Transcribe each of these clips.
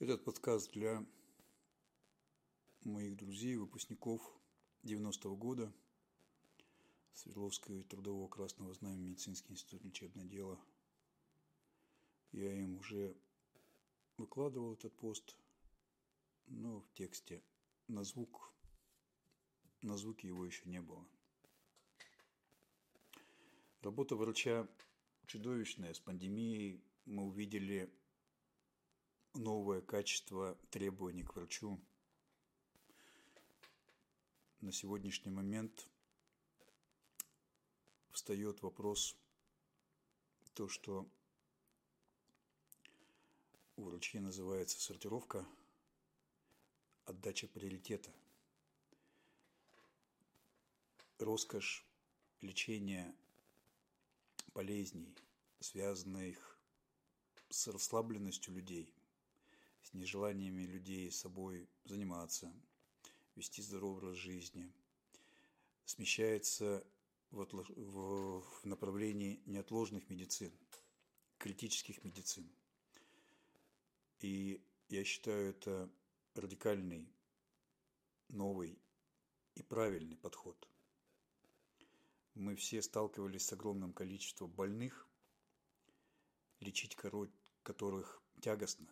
Этот подкаст для моих друзей, выпускников 90-го года Свердловского трудового красного знамени медицинский институт лечебное дело. Я им уже выкладывал этот пост, но в тексте на звук, на звуке его еще не было. Работа врача чудовищная. С пандемией мы увидели новое качество требований к врачу. На сегодняшний момент встает вопрос, то, что у врачей называется сортировка, отдача приоритета. Роскошь лечения болезней, связанных с расслабленностью людей – с нежеланиями людей собой заниматься, вести здоровый образ жизни, смещается в, в, направлении неотложных медицин, критических медицин. И я считаю это радикальный, новый и правильный подход. Мы все сталкивались с огромным количеством больных, лечить которых тягостно,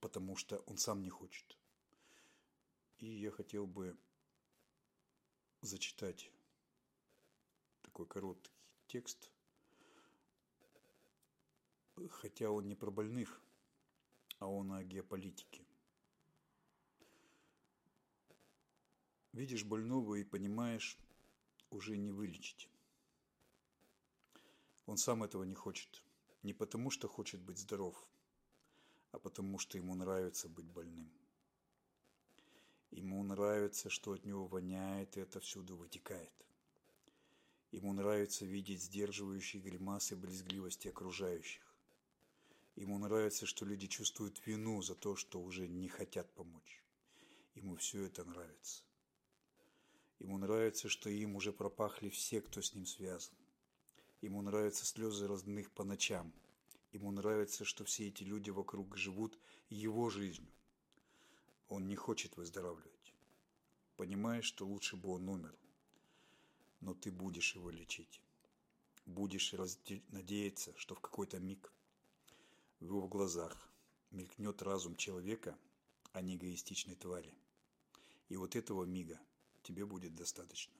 потому что он сам не хочет. И я хотел бы зачитать такой короткий текст, хотя он не про больных, а он о геополитике. Видишь больного и понимаешь, уже не вылечить. Он сам этого не хочет. Не потому, что хочет быть здоров – потому что ему нравится быть больным. Ему нравится, что от него воняет, и это всюду вытекает. Ему нравится видеть сдерживающие гримасы брезгливости окружающих. Ему нравится, что люди чувствуют вину за то, что уже не хотят помочь. Ему все это нравится. Ему нравится, что им уже пропахли все, кто с ним связан. Ему нравятся слезы родных по ночам – Ему нравится, что все эти люди вокруг живут его жизнью. Он не хочет выздоравливать. Понимаешь, что лучше бы он умер. Но ты будешь его лечить. Будешь надеяться, что в какой-то миг в его глазах мелькнет разум человека, а не эгоистичной твари. И вот этого мига тебе будет достаточно.